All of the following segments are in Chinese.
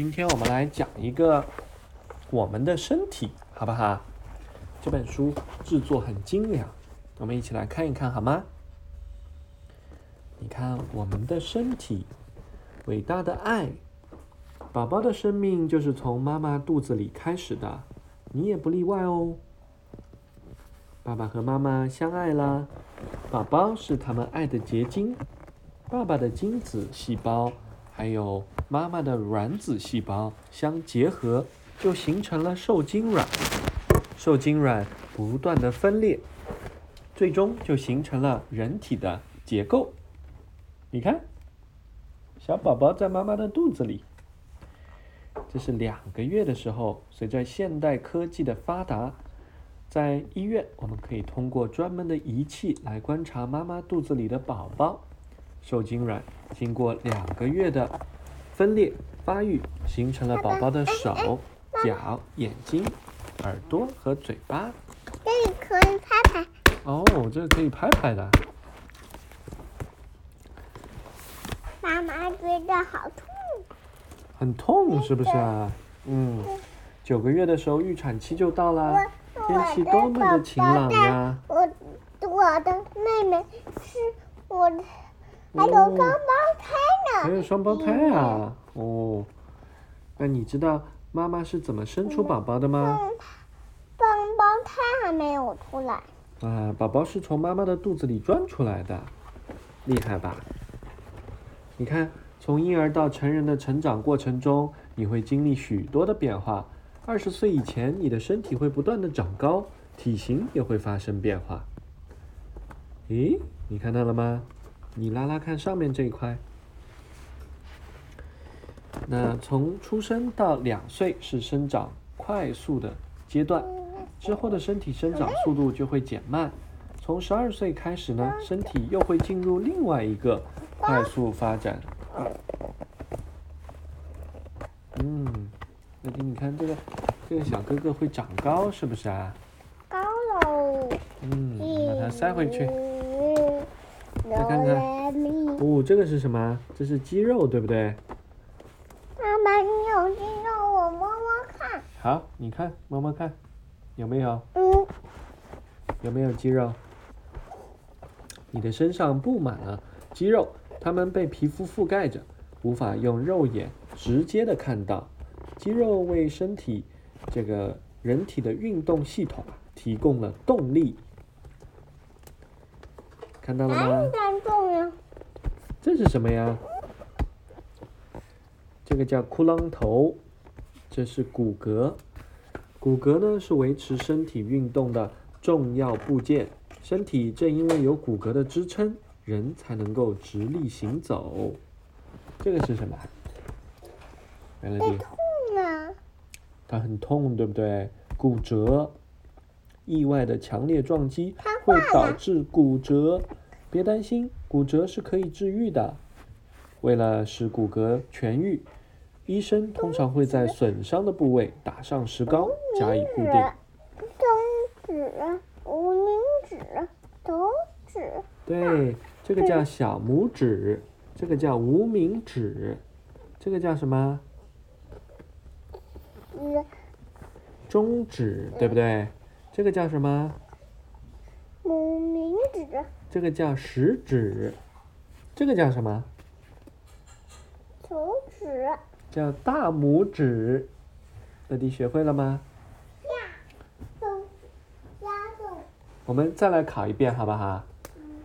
今天我们来讲一个我们的身体，好不好？这本书制作很精良，我们一起来看一看好吗？你看我们的身体，伟大的爱，宝宝的生命就是从妈妈肚子里开始的，你也不例外哦。爸爸和妈妈相爱啦，宝宝是他们爱的结晶，爸爸的精子细胞还有妈妈的卵子细胞相结合，就形成了受精卵。受精卵不断的分裂，最终就形成了人体的结构。你看，小宝宝在妈妈的肚子里，这是两个月的时候。随着现代科技的发达，在医院我们可以通过专门的仪器来观察妈妈肚子里的宝宝。受精卵经过两个月的分裂发育，形成了宝宝的手、脚、眼睛。耳朵和嘴巴，这里可以拍拍。哦，这个可以拍拍的。妈妈觉得好痛。很痛是不是啊？嗯。九个月的时候，预产期就到了，天气多么的晴朗呀！我我的妹妹是我，还有双胞胎呢。还有双胞胎啊！哦，那你知道？妈妈是怎么生出宝宝的吗？双胞胎还没有出来。啊，宝宝是从妈妈的肚子里钻出来的，厉害吧？你看，从婴儿到成人的成长过程中，你会经历许多的变化。二十岁以前，你的身体会不断的长高，体型也会发生变化。咦，你看到了吗？你拉拉看上面这一块。那从出生到两岁是生长快速的阶段，之后的身体生长速度就会减慢。从十二岁开始呢，身体又会进入另外一个快速发展。嗯，那你看这个这个小哥哥会长高是不是啊？高喽。嗯，把它塞回去。再看看，哦，这个是什么？这是肌肉，对不对？妈妈，你有肌肉，我摸摸看。好，你看，摸摸看，有没有？嗯。有没有肌肉？你的身上布满了肌肉，它们被皮肤覆盖着，无法用肉眼直接的看到。肌肉为身体这个人体的运动系统提供了动力。看到了吗？这是什么呀？这个叫骷髅头，这是骨骼。骨骼呢是维持身体运动的重要部件。身体正因为有骨骼的支撑，人才能够直立行走。这个是什么？没了痛啊！它很痛，对不对？骨折，意外的强烈撞击会导致骨折。别担心，骨折是可以治愈的。为了使骨骼痊愈。医生通常会在损伤的部位打上石膏，加以固定。中指、无名指、手指。对，这个叫小拇指，这个叫无名指，这个叫什么？中指，对不对？这个叫什么？无名指。这个叫食指，这个叫什么？手指。叫大拇指，乐迪学会了吗？我们再来考一遍，好不好？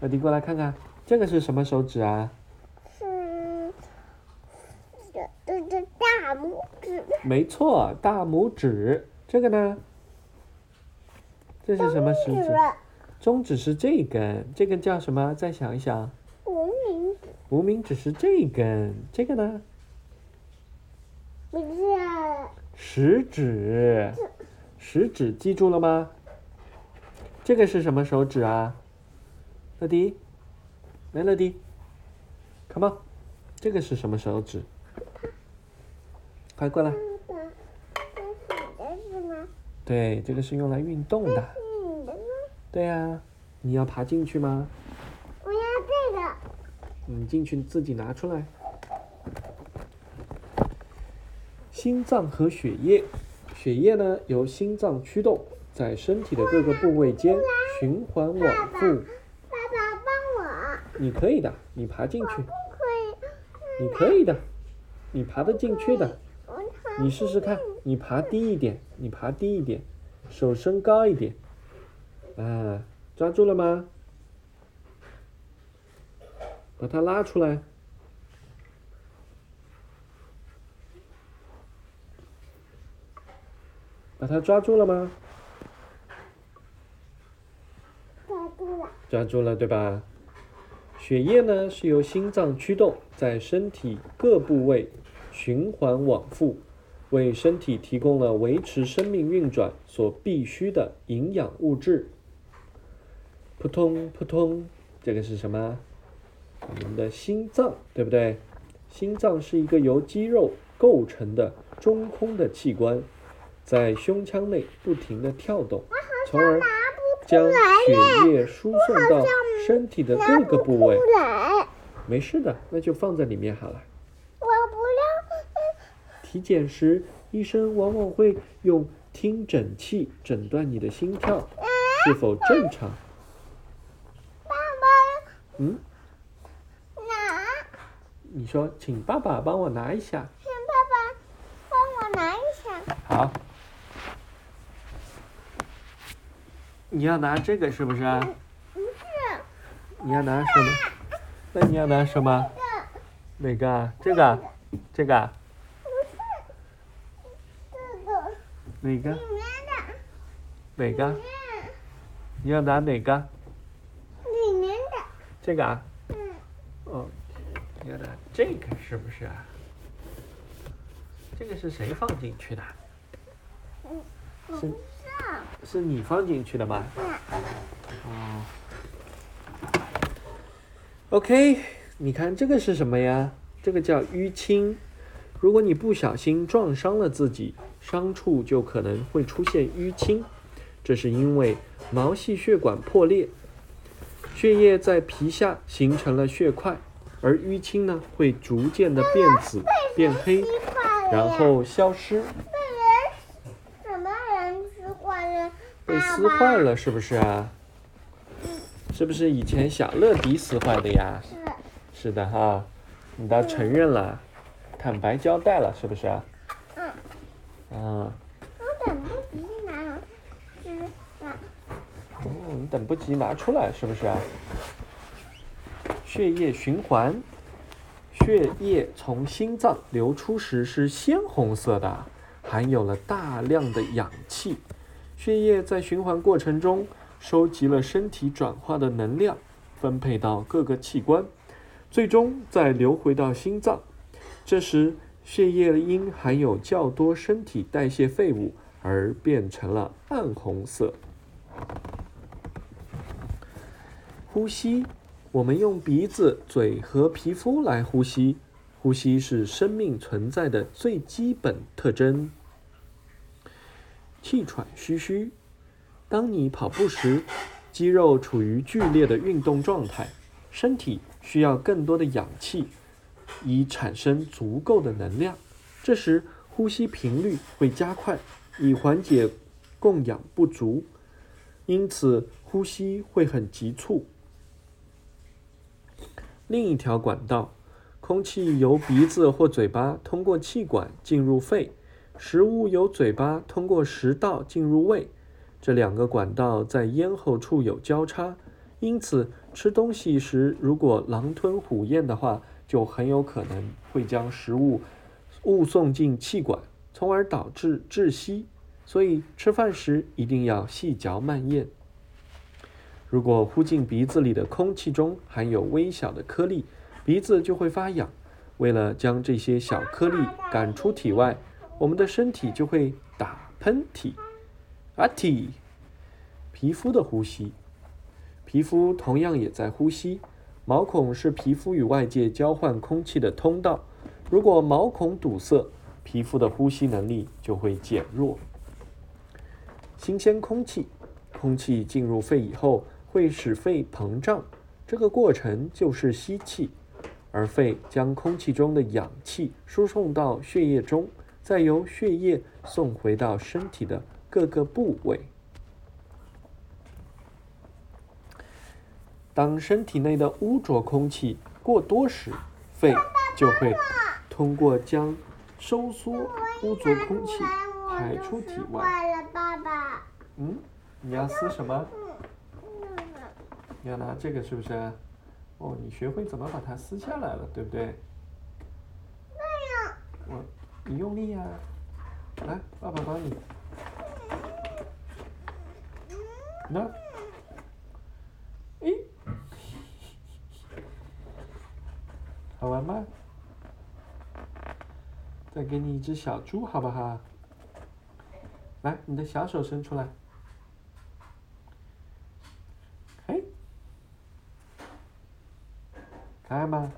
乐迪过来看看，这个是什么手指啊？是，这这大拇指。没错，大拇指。这个呢？这是什么食指？中指是这根，这根叫什么？再想一想。无名指。无名指是这根，这个呢？不是，食指，食指记住了吗？这个是什么手指啊？乐迪，来乐迪，come on，这个是什么手指？快过来。对，这个是用来运动的。对呀，你要爬进去吗？我要这个。你进去自己拿出来。心脏和血液，血液呢由心脏驱动，在身体的各个部位间循环往复。爸爸帮我，你可以的，你爬进去，不可以。你可以的，你爬得进去的。你试试看，你爬低一点，你爬低一点，手伸高一点。啊，抓住了吗？把它拉出来。把它抓住了吗？抓住了。抓住了，对吧？血液呢是由心脏驱动，在身体各部位循环往复，为身体提供了维持生命运转所必需的营养物质。扑通扑通，这个是什么？我们的心脏，对不对？心脏是一个由肌肉构成的中空的器官，在胸腔内不停地跳动，从而将血液输送到身体的各个部位。没事的，那就放在里面好了。我不要。体检时，医生往往会用听诊器诊断你的心跳是否正常。嗯，拿，你说，请爸爸帮我拿一下。请爸爸帮我拿一下。好。你要拿这个是不是啊？不是你要拿什么？那你要拿什么？这，哪个啊？这个啊？这个啊？不是这个哪个？你要拿哪个？这个啊？嗯，哦，你要拿这个是不是啊？这个是谁放进去的？是。是你放进去的吗？嗯哦。OK，你看这个是什么呀？这个叫淤青。如果你不小心撞伤了自己，伤处就可能会出现淤青，这是因为毛细血管破裂，血液在皮下形成了血块，而淤青呢会逐渐的变紫、变黑，然后消失，被人什么人撕坏了？被撕坏了，是不是啊？是不是以前小乐迪撕坏的呀？是，是的哈，你倒承认了，坦白交代了，是不是啊？嗯，啊，我等不及拿吃了。我们等不及拿出来，是不是啊？血液循环，血液从心脏流出时是鲜红色的，含有了大量的氧气。血液在循环过程中收集了身体转化的能量，分配到各个器官，最终再流回到心脏。这时，血液因含有较多身体代谢废物而变成了暗红色。呼吸，我们用鼻子、嘴和皮肤来呼吸。呼吸是生命存在的最基本特征。气喘吁吁，当你跑步时，肌肉处于剧烈的运动状态，身体需要更多的氧气，以产生足够的能量。这时，呼吸频率会加快，以缓解供氧不足，因此呼吸会很急促。另一条管道，空气由鼻子或嘴巴通过气管进入肺，食物由嘴巴通过食道进入胃。这两个管道在咽喉处有交叉，因此吃东西时如果狼吞虎咽的话，就很有可能会将食物误送进气管，从而导致窒息。所以吃饭时一定要细嚼慢咽。如果呼进鼻子里的空气中含有微小的颗粒，鼻子就会发痒。为了将这些小颗粒赶出体外，我们的身体就会打喷嚏。阿嚏！皮肤的呼吸，皮肤同样也在呼吸。毛孔是皮肤与外界交换空气的通道。如果毛孔堵塞，皮肤的呼吸能力就会减弱。新鲜空气，空气进入肺以后会使肺膨胀，这个过程就是吸气，而肺将空气中的氧气输送到血液中，再由血液送回到身体的各个部位。当身体内的污浊空气过多时，肺就会通过将收缩污浊空气排出体外。爸爸。嗯，你要撕什么？你要拿这个是不是？哦，你学会怎么把它撕下来了，对不对？那样。我，你用力呀！来，爸爸帮你。那，诶，好玩吗？再给你一只小猪，好不好？来，你的小手伸出来。吗？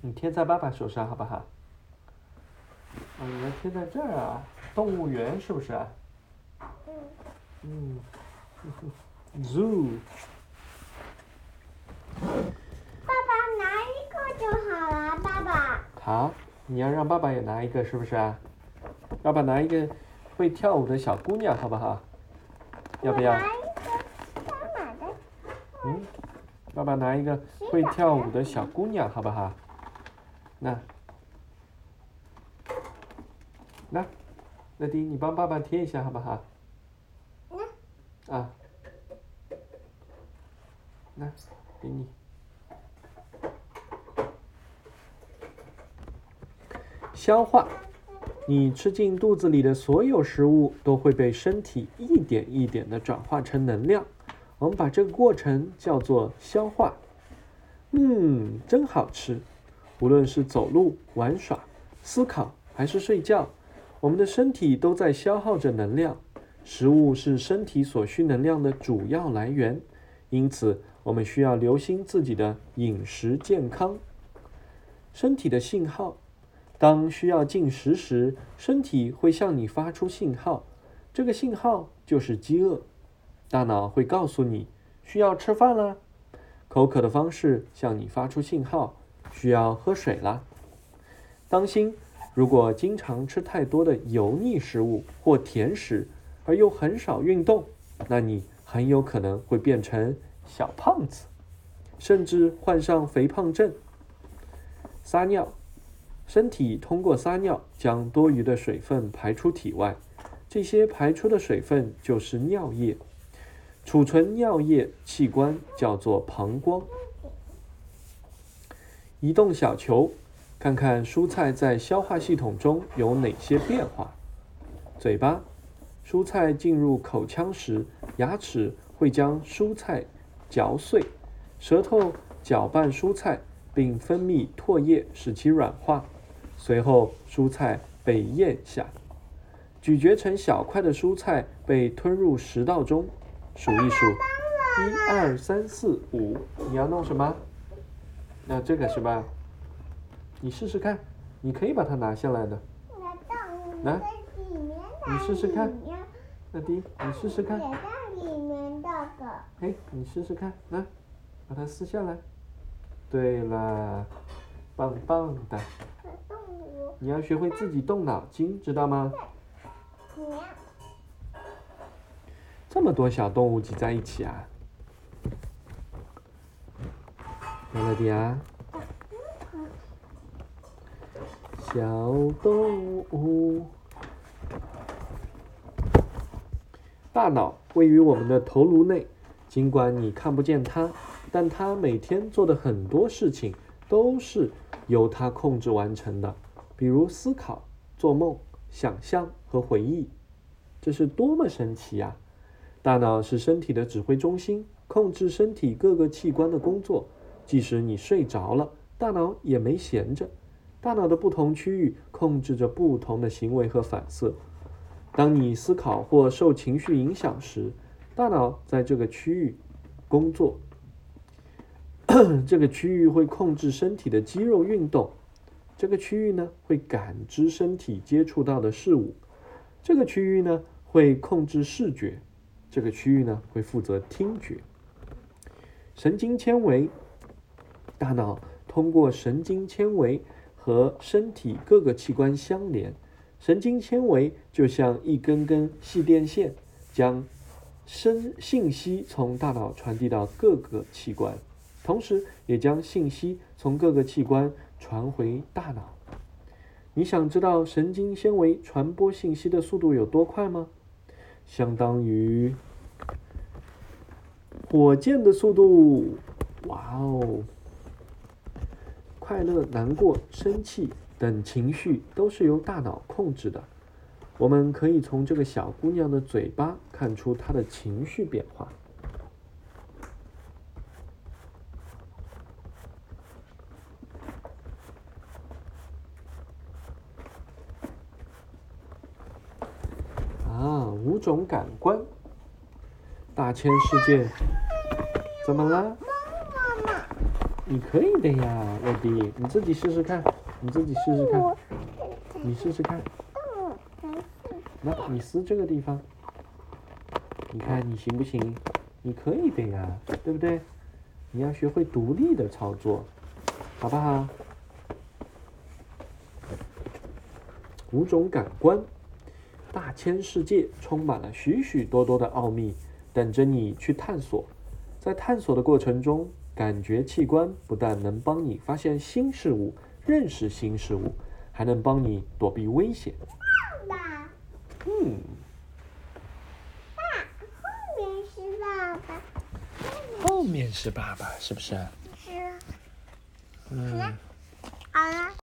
你贴在爸爸手上好不好？啊，你要贴在这儿啊？动物园是不是啊？嗯。嗯，zoo。爸爸拿一个就好了，爸爸。好，你要让爸爸也拿一个是不是啊？爸爸拿一个会跳舞的小姑娘好不好？要不要？拿一个妈妈的。嗯，爸爸拿一个会跳舞的小姑娘好不好？那，那，乐迪，你帮爸爸贴一下好不好？那。啊。那，给你。消化，你吃进肚子里的所有食物都会被身体一点一点的转化成能量，我们把这个过程叫做消化。嗯，真好吃。无论是走路、玩耍、思考还是睡觉，我们的身体都在消耗着能量。食物是身体所需能量的主要来源，因此我们需要留心自己的饮食健康。身体的信号。当需要进食时，身体会向你发出信号，这个信号就是饥饿。大脑会告诉你需要吃饭了，口渴的方式向你发出信号，需要喝水了。当心，如果经常吃太多的油腻食物或甜食，而又很少运动，那你很有可能会变成小胖子，甚至患上肥胖症。撒尿。身体通过撒尿将多余的水分排出体外，这些排出的水分就是尿液。储存尿液器官叫做膀胱。移动小球，看看蔬菜在消化系统中有哪些变化。嘴巴，蔬菜进入口腔时，牙齿会将蔬菜嚼碎，舌头搅拌蔬菜并分泌唾液使其软化。随后，蔬菜被咽下，咀嚼成小块的蔬菜被吞入食道中。数一数，一二三四五。你要弄什么？那这个是吧？你试试看，你可以把它拿下来的。来，你试试看。那迪，你试试看。哎，你试试看，来，把它撕下来。对了，棒棒的。你要学会自己动脑筋，知道吗？这么多小动物挤在一起啊！来了迪啊！小动物，大脑位于我们的头颅内，尽管你看不见它，但它每天做的很多事情都是由它控制完成的。比如思考、做梦、想象和回忆，这是多么神奇呀！大脑是身体的指挥中心，控制身体各个器官的工作。即使你睡着了，大脑也没闲着。大脑的不同区域控制着不同的行为和反射。当你思考或受情绪影响时，大脑在这个区域工作。这个区域会控制身体的肌肉运动。这个区域呢，会感知身体接触到的事物；这个区域呢，会控制视觉；这个区域呢，会负责听觉。神经纤维，大脑通过神经纤维和身体各个器官相连，神经纤维就像一根根细电线，将声信息从大脑传递到各个器官，同时也将信息从各个器官传回大脑。你想知道神经纤维传播信息的速度有多快吗？相当于火箭的速度。哇哦！快乐、难过、生气等情绪都是由大脑控制的。我们可以从这个小姑娘的嘴巴看出她的情绪变化。啊，五种感官，大千世界，怎么了？妈妈你可以的呀，乐迪，你自己试试看，你自己试试看，你试试看。那你撕这个地方，你看你行不行？你可以的呀，对不对？你要学会独立的操作，好不好？五种感官，大千世界充满了许许多多的奥秘，等着你去探索。在探索的过程中。感觉器官不但能帮你发现新事物、认识新事物，还能帮你躲避危险。爸爸，嗯，爸，后面是爸爸，后面是爸爸，是不是？是，嗯。